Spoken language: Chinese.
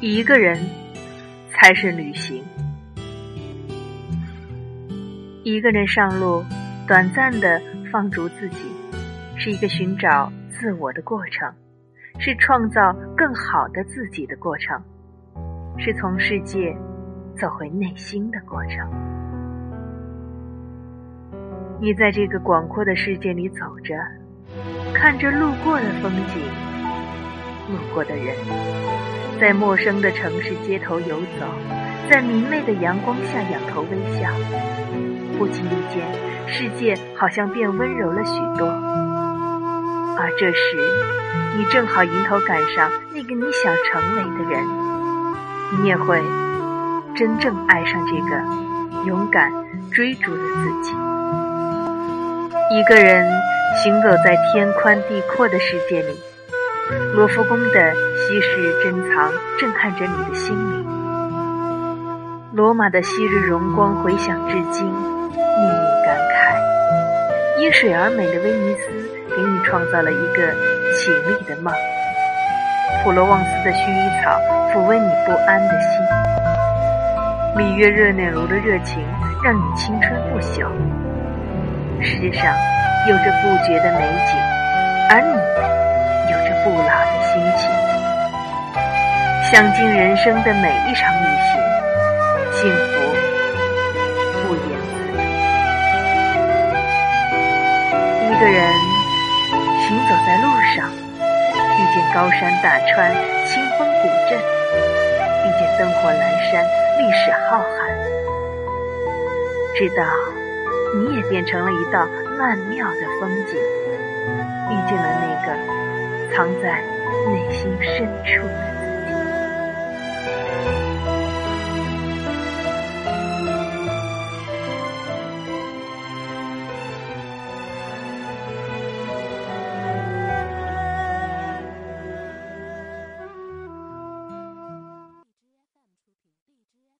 一个人才是旅行。一个人上路，短暂的放逐自己，是一个寻找自我的过程，是创造更好的自己的过程，是从世界走回内心的过程。你在这个广阔的世界里走着，看着路过的风景，路过的人。在陌生的城市街头游走，在明媚的阳光下仰头微笑，不经意间，世界好像变温柔了许多。而这时，你正好迎头赶上那个你想成为的人，你也会真正爱上这个勇敢追逐的自己。一个人行走在天宽地阔的世界里。罗浮宫的稀世珍藏震撼着你的心灵，罗马的昔日荣光回响至今，令你感慨。因水而美的威尼斯给你创造了一个绮丽的梦，普罗旺斯的薰衣草抚慰你不安的心，里约热内卢的热情让你青春不朽。世界上有着不绝的美景，而你有着。不老的心情，享尽人生的每一场旅行，幸福不言自。一个人行走在路上，遇见高山大川、清风古镇，遇见灯火阑珊、历史浩瀚，直到你也变成了一道曼妙的风景，遇见了那个。藏在内心深处的。